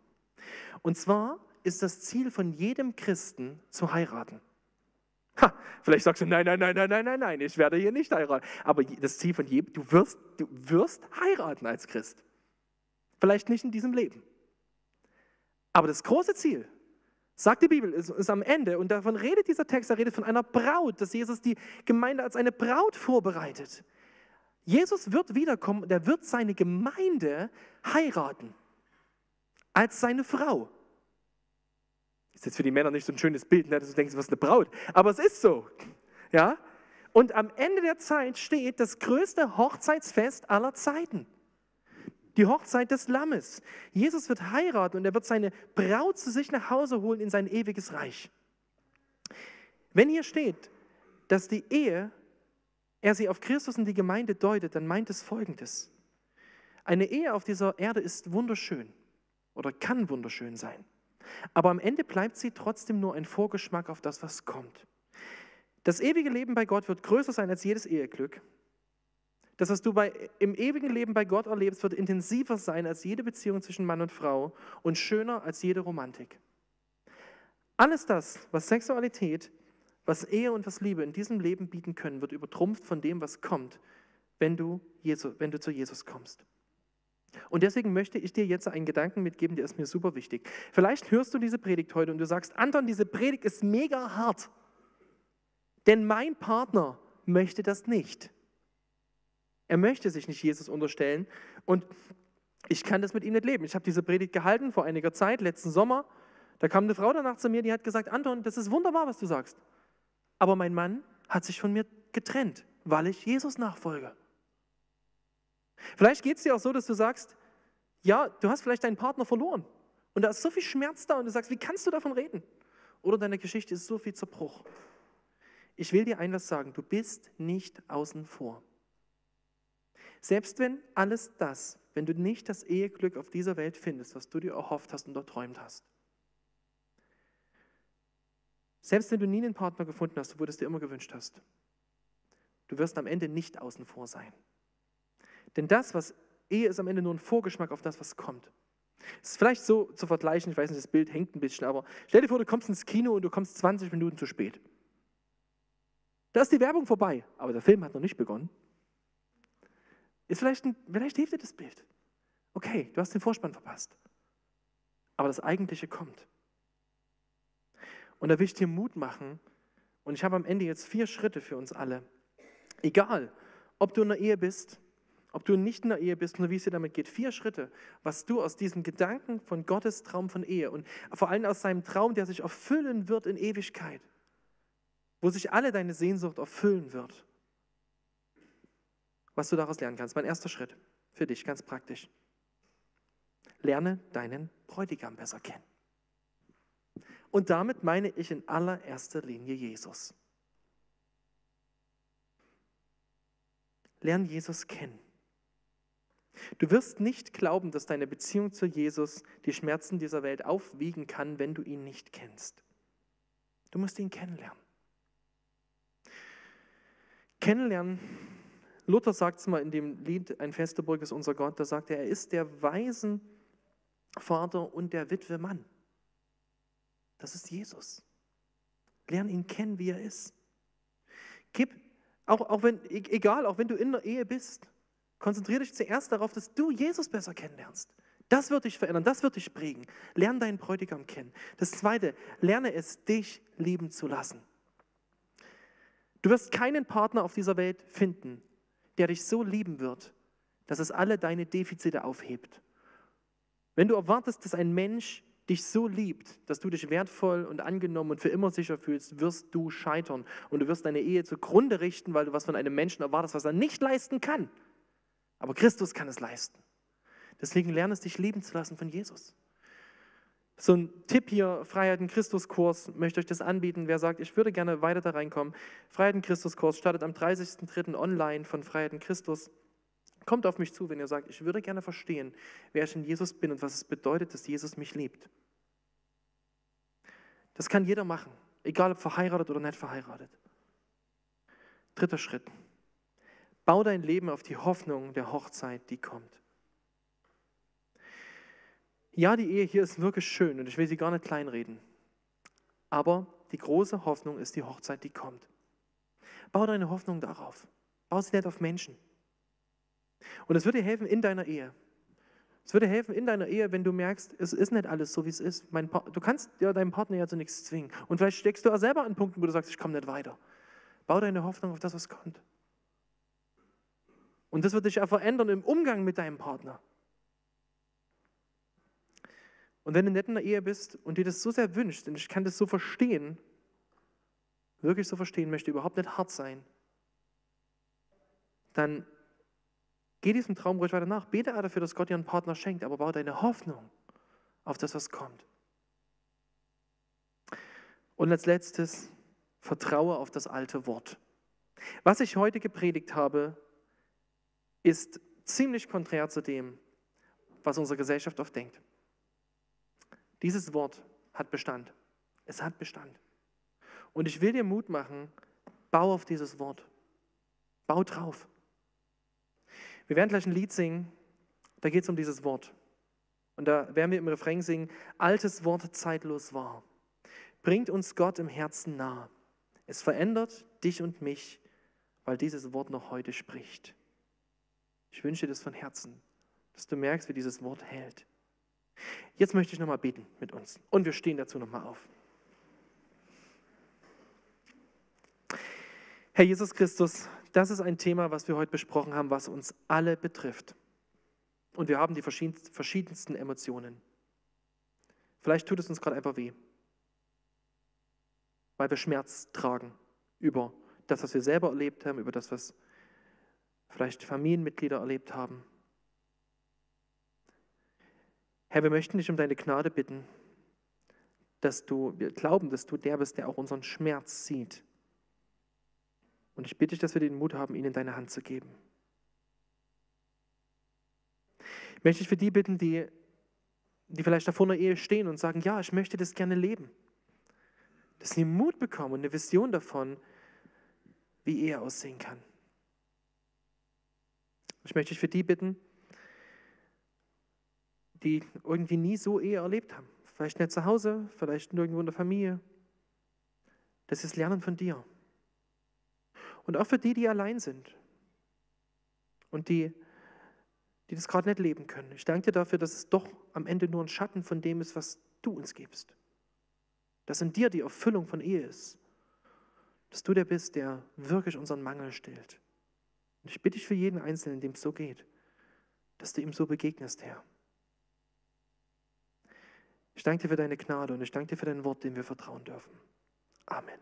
Und zwar ist das Ziel von jedem Christen zu heiraten. Ha, vielleicht sagst du, nein, nein, nein, nein, nein, nein, nein, ich werde hier nicht heiraten. Aber das Ziel von jedem, du wirst, du wirst heiraten als Christ. Vielleicht nicht in diesem Leben. Aber das große Ziel Sagt die Bibel, ist, ist am Ende, und davon redet dieser Text, er redet von einer Braut, dass Jesus die Gemeinde als eine Braut vorbereitet. Jesus wird wiederkommen, der wird seine Gemeinde heiraten als seine Frau. Ist jetzt für die Männer nicht so ein schönes Bild, ne, dass du denkst, was eine Braut, aber es ist so. Ja? Und am Ende der Zeit steht das größte Hochzeitsfest aller Zeiten die Hochzeit des Lammes. Jesus wird heiraten und er wird seine Braut zu sich nach Hause holen in sein ewiges Reich. Wenn hier steht, dass die Ehe, er sie auf Christus und die Gemeinde deutet, dann meint es Folgendes. Eine Ehe auf dieser Erde ist wunderschön oder kann wunderschön sein. Aber am Ende bleibt sie trotzdem nur ein Vorgeschmack auf das, was kommt. Das ewige Leben bei Gott wird größer sein als jedes Eheglück. Das, was du bei, im ewigen Leben bei Gott erlebst, wird intensiver sein als jede Beziehung zwischen Mann und Frau und schöner als jede Romantik. Alles das, was Sexualität, was Ehe und was Liebe in diesem Leben bieten können, wird übertrumpft von dem, was kommt, wenn du, Jesu, wenn du zu Jesus kommst. Und deswegen möchte ich dir jetzt einen Gedanken mitgeben, der ist mir super wichtig. Vielleicht hörst du diese Predigt heute und du sagst, Anton, diese Predigt ist mega hart, denn mein Partner möchte das nicht. Er möchte sich nicht Jesus unterstellen und ich kann das mit ihm nicht leben. Ich habe diese Predigt gehalten vor einiger Zeit, letzten Sommer. Da kam eine Frau danach zu mir, die hat gesagt, Anton, das ist wunderbar, was du sagst. Aber mein Mann hat sich von mir getrennt, weil ich Jesus nachfolge. Vielleicht geht es dir auch so, dass du sagst, ja, du hast vielleicht deinen Partner verloren und da ist so viel Schmerz da und du sagst, wie kannst du davon reden? Oder deine Geschichte ist so viel Zerbruch. Ich will dir etwas sagen, du bist nicht außen vor. Selbst wenn alles das, wenn du nicht das Eheglück auf dieser Welt findest, was du dir erhofft hast und erträumt hast. Selbst wenn du nie einen Partner gefunden hast, wo du es dir immer gewünscht hast, du wirst am Ende nicht außen vor sein. Denn das, was Ehe ist, am Ende nur ein Vorgeschmack auf das, was kommt. Es ist vielleicht so zu vergleichen, ich weiß nicht, das Bild hängt ein bisschen, aber stell dir vor, du kommst ins Kino und du kommst 20 Minuten zu spät. Da ist die Werbung vorbei, aber der Film hat noch nicht begonnen. Ist vielleicht, ein, vielleicht hilft dir das Bild. Okay, du hast den Vorspann verpasst. Aber das Eigentliche kommt. Und da will ich dir Mut machen. Und ich habe am Ende jetzt vier Schritte für uns alle. Egal, ob du in einer Ehe bist, ob du nicht in der Ehe bist oder wie es dir damit geht. Vier Schritte, was du aus diesem Gedanken von Gottes Traum von Ehe und vor allem aus seinem Traum, der sich erfüllen wird in Ewigkeit, wo sich alle deine Sehnsucht erfüllen wird, was du daraus lernen kannst. Mein erster Schritt für dich, ganz praktisch. Lerne deinen Bräutigam besser kennen. Und damit meine ich in allererster Linie Jesus. Lern Jesus kennen. Du wirst nicht glauben, dass deine Beziehung zu Jesus die Schmerzen dieser Welt aufwiegen kann, wenn du ihn nicht kennst. Du musst ihn kennenlernen. Kennenlernen, Luther sagt es mal in dem Lied Ein feste Burg ist unser Gott, da sagt er, er ist der weisen Vater und der Witwe Mann. Das ist Jesus. Lern ihn kennen, wie er ist. Gib, auch, auch wenn, e-, egal, auch wenn du in der Ehe bist, konzentriere dich zuerst darauf, dass du Jesus besser kennenlernst. Das wird dich verändern, das wird dich prägen. Lern deinen Bräutigam kennen. Das zweite, lerne es, dich lieben zu lassen. Du wirst keinen Partner auf dieser Welt finden, der dich so lieben wird, dass es alle deine Defizite aufhebt. Wenn du erwartest, dass ein Mensch dich so liebt, dass du dich wertvoll und angenommen und für immer sicher fühlst, wirst du scheitern. Und du wirst deine Ehe zugrunde richten, weil du was von einem Menschen erwartest, was er nicht leisten kann. Aber Christus kann es leisten. Deswegen lerne es, dich lieben zu lassen von Jesus. So ein Tipp hier, Freiheit in Christus Kurs, möchte euch das anbieten. Wer sagt, ich würde gerne weiter da reinkommen. Freiheit in Christus Kurs startet am 30.03. online von Freiheit in Christus. Kommt auf mich zu, wenn ihr sagt, ich würde gerne verstehen, wer ich in Jesus bin und was es bedeutet, dass Jesus mich liebt. Das kann jeder machen, egal ob verheiratet oder nicht verheiratet. Dritter Schritt. Bau dein Leben auf die Hoffnung der Hochzeit, die kommt. Ja, die Ehe hier ist wirklich schön und ich will sie gar nicht kleinreden. Aber die große Hoffnung ist die Hochzeit, die kommt. Bau deine Hoffnung darauf. Bau sie nicht auf Menschen. Und es wird dir helfen in deiner Ehe. Es würde helfen in deiner Ehe, wenn du merkst, es ist nicht alles so, wie es ist. du kannst ja deinem Partner ja zu nichts zwingen. Und vielleicht steckst du auch selber an Punkten, wo du sagst, ich komme nicht weiter. Bau deine Hoffnung auf das, was kommt. Und das wird dich ja verändern im Umgang mit deinem Partner. Und wenn du nicht in der Ehe bist und dir das so sehr wünschst, und ich kann das so verstehen, wirklich so verstehen, möchte überhaupt nicht hart sein, dann Geh diesem Traum ruhig weiter nach. Bete dafür, dass Gott dir einen Partner schenkt, aber baue deine Hoffnung auf das, was kommt. Und als letztes, vertraue auf das alte Wort. Was ich heute gepredigt habe, ist ziemlich konträr zu dem, was unsere Gesellschaft oft denkt. Dieses Wort hat Bestand. Es hat Bestand. Und ich will dir Mut machen, bau auf dieses Wort. Bau drauf. Wir werden gleich ein Lied singen, da geht es um dieses Wort. Und da werden wir im Refrain singen, altes Wort zeitlos war. Bringt uns Gott im Herzen nah. Es verändert dich und mich, weil dieses Wort noch heute spricht. Ich wünsche dir das von Herzen, dass du merkst, wie dieses Wort hält. Jetzt möchte ich nochmal beten mit uns. Und wir stehen dazu nochmal auf. Herr Jesus Christus, das ist ein Thema, was wir heute besprochen haben, was uns alle betrifft. Und wir haben die verschiedensten Emotionen. Vielleicht tut es uns gerade einfach weh, weil wir Schmerz tragen über das, was wir selber erlebt haben, über das, was vielleicht Familienmitglieder erlebt haben. Herr, wir möchten dich um deine Gnade bitten, dass du, wir glauben, dass du der bist, der auch unseren Schmerz sieht und ich bitte dich, dass wir den Mut haben, ihn in deine Hand zu geben. Ich möchte dich für die bitten, die, die vielleicht davor in der Ehe stehen und sagen, ja, ich möchte das gerne leben. Dass sie Mut bekommen und eine Vision davon, wie Ehe aussehen kann. Ich möchte dich für die bitten, die irgendwie nie so Ehe erlebt haben. Vielleicht nicht zu Hause, vielleicht nirgendwo in der Familie. Das ist Lernen von dir. Und auch für die, die allein sind und die, die das gerade nicht leben können. Ich danke dir dafür, dass es doch am Ende nur ein Schatten von dem ist, was du uns gibst. Dass in dir die Erfüllung von Ehe ist. Dass du der bist, der wirklich unseren Mangel stillt. Und ich bitte dich für jeden Einzelnen, dem es so geht, dass du ihm so begegnest, Herr. Ich danke dir für deine Gnade und ich danke dir für dein Wort, dem wir vertrauen dürfen. Amen.